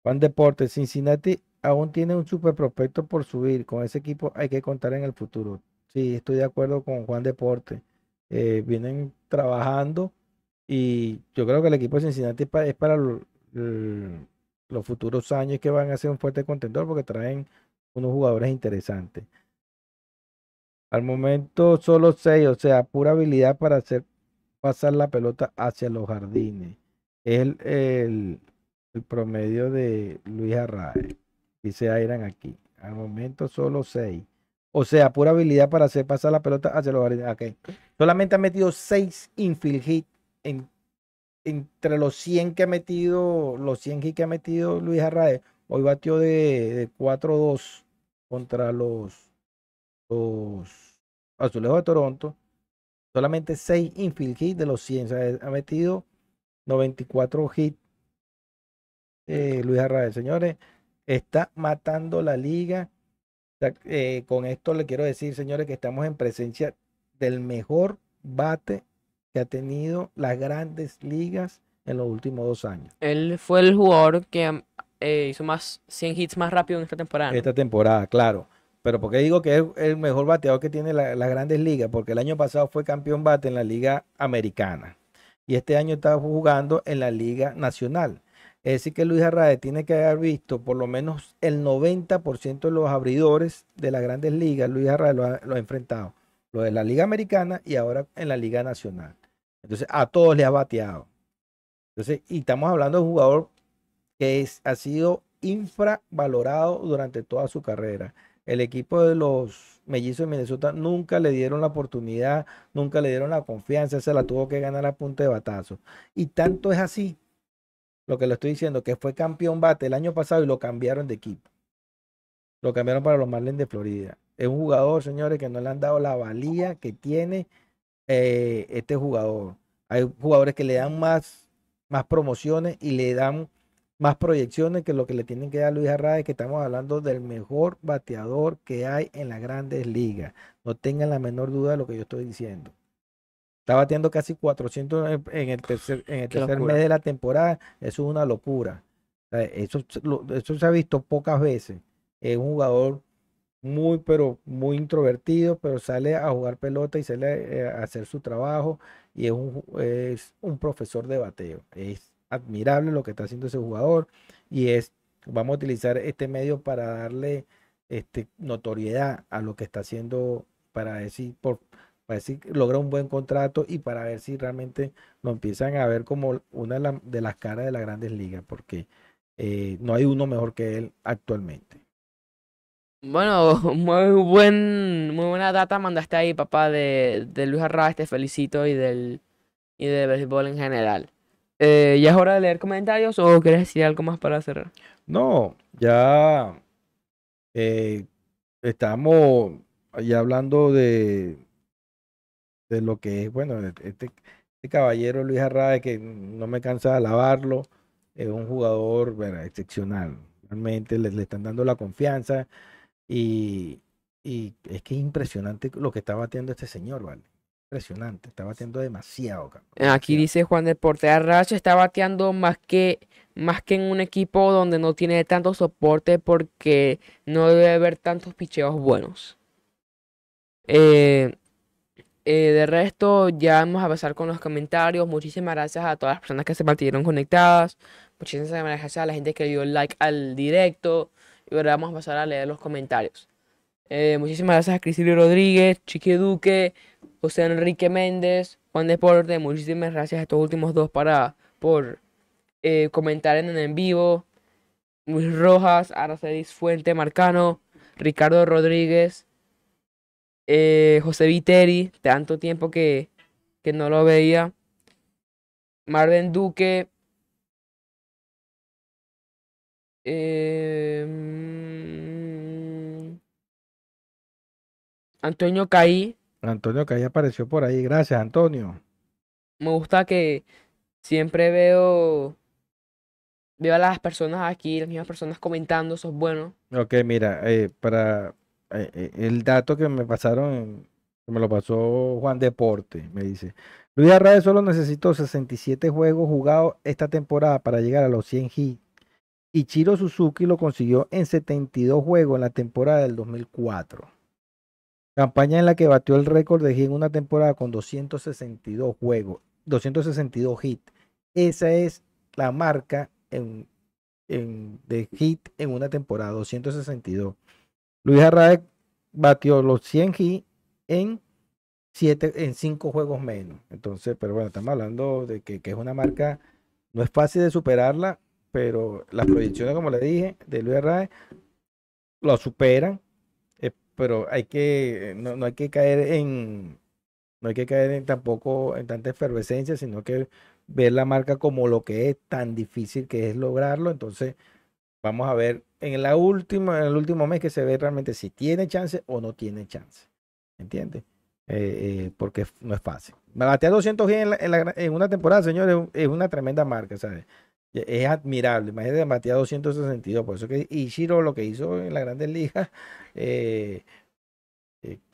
Juan Deportes, Cincinnati aún tiene un super prospecto por subir. Con ese equipo hay que contar en el futuro. Sí, estoy de acuerdo con Juan Deporte. Eh, vienen trabajando y yo creo que el equipo de Cincinnati es para los futuros años que van a ser un fuerte contendor porque traen unos jugadores interesantes. Al momento solo seis, o sea, pura habilidad para hacer pasar la pelota hacia los jardines. Es el- el promedio de Luis Arraez. Dice Airan aquí. Al momento solo seis. O sea, pura habilidad para hacer pasar la pelota hacia los jardines. Ok. Solamente ha metido seis infield hit en, entre los 100 que ha metido, los 100 hits que ha metido Luis Arraez. Hoy batió de, de 4-2 contra los, los Azulejos de Toronto. Solamente 6 infield hits de los 100. O sea, ha metido 94 hits eh, Luis Arraez. Señores, está matando la liga. Eh, con esto le quiero decir, señores, que estamos en presencia del mejor bate que ha tenido las grandes ligas en los últimos dos años. Él fue el jugador que eh, hizo más 100 hits más rápido en esta temporada. ¿no? Esta temporada, claro. Pero ¿por qué digo que es el mejor bateador que tiene la- las grandes ligas? Porque el año pasado fue campeón bate en la liga americana. Y este año está jugando en la liga nacional. Es decir, que Luis Arraez tiene que haber visto por lo menos el 90% de los abridores de las grandes ligas. Luis Arraez lo ha, lo ha enfrentado. Lo de la liga americana y ahora en la liga nacional. Entonces, a todos le ha bateado. Entonces, y estamos hablando de un jugador que es, ha sido infravalorado durante toda su carrera. El equipo de los mellizos de Minnesota nunca le dieron la oportunidad, nunca le dieron la confianza, se la tuvo que ganar a punta de batazo. Y tanto es así, lo que le estoy diciendo, que fue campeón bate el año pasado y lo cambiaron de equipo. Lo cambiaron para los Marlins de Florida. Es un jugador, señores, que no le han dado la valía que tiene eh, este jugador. Hay jugadores que le dan más, más promociones y le dan más proyecciones que lo que le tienen que dar Luis Arraez, que estamos hablando del mejor bateador que hay en las grandes ligas. No tengan la menor duda de lo que yo estoy diciendo. Está bateando casi 400 en el tercer, en el Qué tercer locura. mes de la temporada. Eso es una locura. Eso, eso se ha visto pocas veces. Es un jugador muy, pero muy introvertido, pero sale a jugar pelota y sale eh, a hacer su trabajo y es un, es un profesor de bateo. Es admirable lo que está haciendo ese jugador y es, vamos a utilizar este medio para darle este, notoriedad a lo que está haciendo para decir, por, para decir, logra un buen contrato y para ver si realmente lo empiezan a ver como una de, la- de las caras de las grandes ligas, porque eh, no hay uno mejor que él actualmente. Bueno, *laughs* muy buen, muy buena data mandaste ahí, papá, de, de Luis Arraez, te felicito y del y de béisbol en general. Eh, ¿ya es hora de leer comentarios o quieres decir algo más para cerrar? No, ya eh, estamos ya hablando de, de lo que es, bueno, este, este caballero Luis Arraez, que no me cansa de alabarlo, es un jugador bueno, excepcional. Realmente le, le están dando la confianza y, y es que es impresionante lo que está batiendo este señor, ¿vale? Impresionante, está batiendo demasiado, cabrón, Eh, Aquí demasiado. dice Juan Deporte, Arraez está bateando más que, más que en un equipo donde no tiene tanto soporte porque no debe haber tantos picheos buenos. Eh, eh, de resto, ya vamos a pasar con los comentarios. Muchísimas gracias a todas las personas que se mantuvieron conectadas. Muchísimas gracias a la gente que dio like al directo. Y ahora vamos a pasar a leer los comentarios. Eh, muchísimas gracias a Crisilio Rodríguez, Chiqui Duque, José Enrique Méndez, Juan Deporte. Muchísimas gracias a estos últimos dos para, por eh, comentar en el en vivo. Luis Rojas, Aracelis Fuente Marcano, Ricardo Rodríguez, eh, José Viteri, tanto tiempo que, que no lo veía. Marvin Duque. eh, mm, Antonio Caí. Antonio ahí apareció por ahí, gracias Antonio. Me gusta que siempre veo, veo a las personas aquí, las mismas personas comentando, eso es bueno. Ok, mira, eh, para el dato que me pasaron, me lo pasó Juan Deporte, me dice, Luis Arraez solo necesitó 67 juegos jugados esta temporada para llegar a los 100 hits. Y Chiro Suzuki lo consiguió en 72 juegos en la temporada del 2004. Campaña en la que batió el récord de hit en una temporada con 262 juegos, 262 hits. Esa es la marca de hit en una temporada, 262. Luis Arraez batió los 100 hits en siete, en 5 juegos menos. Entonces, pero bueno, estamos hablando de que, que es una marca, no es fácil de superarla, pero las proyecciones, como le dije, de Luis Arraez lo superan, eh, pero hay que, no, no hay que caer en, no hay que caer en tampoco en tanta efervescencia, sino que ver la marca como lo que es tan difícil que es lograrlo. Entonces, vamos a ver en la última, en el último mes que se ve realmente si tiene chance o no tiene chance. ¿Entiendes? Eh, eh, porque no es fácil. Batear 200 en, la- en, la una temporada, señores, es un- una tremenda marca, ¿sabes? E- Es admirable. Imagínate batear 262. Por eso que Ichiro lo que hizo en las grandes ligas *laughs* eh,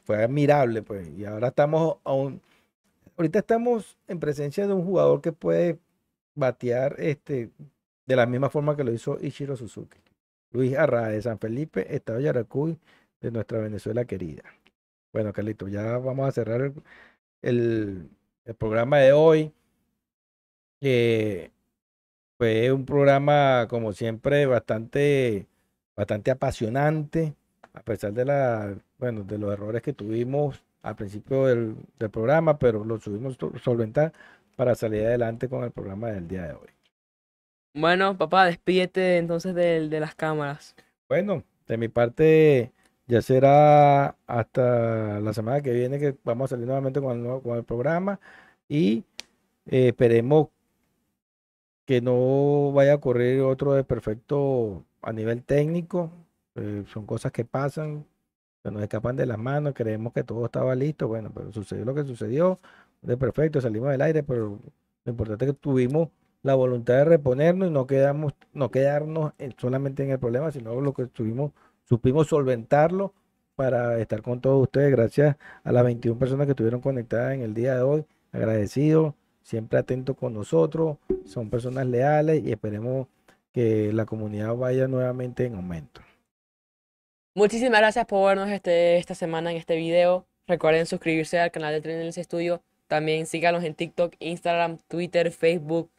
fue admirable, pues. Y ahora estamos aún. Ahorita estamos en presencia de un jugador que puede batear este, de la misma forma que lo hizo Ichiro Suzuki. Luis Arraez de San Felipe, Estado de Yaracuy, de nuestra Venezuela querida. Bueno, Carlito, ya vamos a cerrar el, el- programa de hoy. fue un programa, como siempre, bastante, bastante apasionante, a pesar de la, bueno, de los errores que tuvimos al principio del, del programa, pero lo subimos solventar para salir adelante con el programa del día de hoy. Bueno, papá, despídete entonces de, de las cámaras. Bueno, de mi parte ya será hasta la semana que viene que vamos a salir nuevamente con el, nuevo- con el programa y eh, esperemos que no vaya a ocurrir otro desperfecto a nivel técnico. eh, son cosas que pasan, que nos escapan de las manos, creemos que todo estaba listo, bueno, pero sucedió lo que sucedió, de perfecto, salimos del aire, pero lo importante es que tuvimos la voluntad de reponernos y no quedamos, no quedarnos en- solamente en el problema, sino lo que tuvimos, supimos solventarlo para estar con todos ustedes. Gracias a las 21 personas que estuvieron conectadas en el día de hoy. Agradecidos, siempre atentos con nosotros, son personas leales y esperemos que la comunidad vaya nuevamente en aumento. Muchísimas gracias por vernos este, esta semana en este video. Recuerden suscribirse al canal de Trainers Studio. También síganos en TikTok, Instagram, Twitter, Facebook,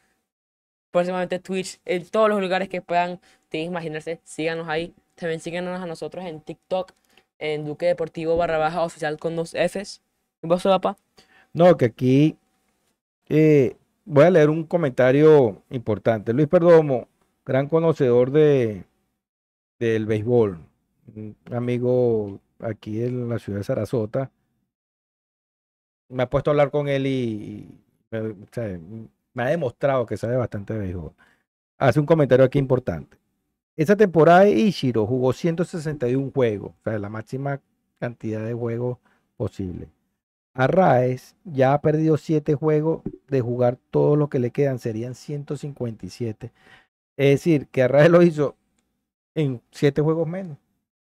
próximamente Twitch, en todos los lugares que puedan imaginarse. Síganos ahí. También síganos a nosotros en TikTok, en Duque Deportivo barra baja oficial con dos Fs. ¿Y vos, papá? No, que aquí eh, voy a leer un comentario importante. Luis Perdomo, gran conocedor de del béisbol, amigo aquí en la ciudad de Sarasota, me ha puesto a hablar con él y, me, ha demostrado que sabe bastante de béisbol. Hace un comentario aquí importante. Esa temporada Ishiro jugó 161 juegos, o sea, la máxima cantidad de juegos posible. Arraes ya ha perdido 7 juegos de jugar todo lo que le quedan, serían 157. Es decir, que Arraes lo hizo en 7 juegos menos.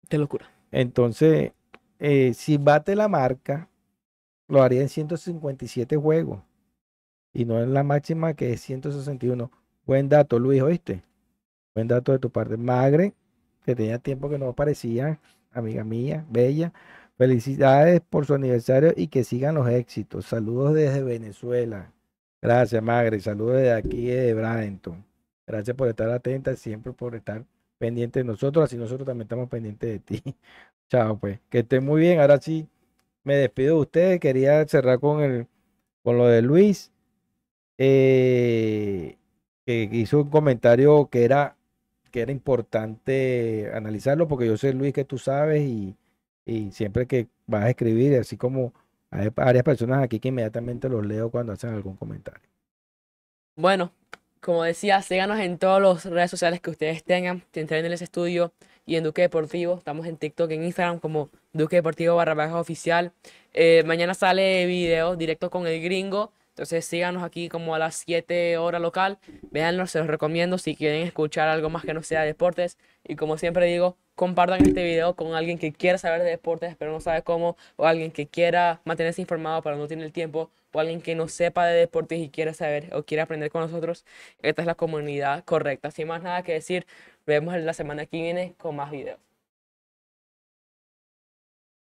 Qué locura. Entonces, eh, si bate la marca, lo haría en 157 juegos y no en la máxima que es 161. Buen dato, Luis, ¿oíste? Buen dato de tu parte. Magre, que tenía tiempo que no aparecía, amiga mía, bella. Felicidades por su aniversario y que sigan los éxitos. Saludos desde Venezuela. Gracias, Magre. Saludos desde aquí de Bradenton. Gracias por estar atenta, siempre por estar pendiente de nosotros, así nosotros también estamos pendientes de ti. *laughs* Chao, pues. Que estén muy bien. Ahora sí, me despido de ustedes. Quería cerrar con, el, con lo de Luis, eh, que hizo un comentario que era, que era importante analizarlo, porque yo sé, Luis, que tú sabes y, y siempre que vas a escribir, así como hay varias personas aquí que inmediatamente los leo cuando hacen algún comentario. Bueno, como decía, síganos en todas las redes sociales que ustedes tengan, en el estudio y en Duque Deportivo. Estamos en TikTok, en Instagram como Duque Deportivo barra baja oficial. Eh, mañana sale video directo con el gringo. Entonces síganos aquí como a las 7 horas local. Véanlo, se los recomiendo si quieren escuchar algo más que no sea deportes. Y como siempre digo, compartan este video con alguien que quiera saber de deportes pero no sabe cómo. O alguien que quiera mantenerse informado pero no tiene el tiempo o alguien que no sepa de deportes y quiera saber o quiera aprender con nosotros, esta es la comunidad correcta. Sin más nada que decir, vemos la semana que viene con más videos.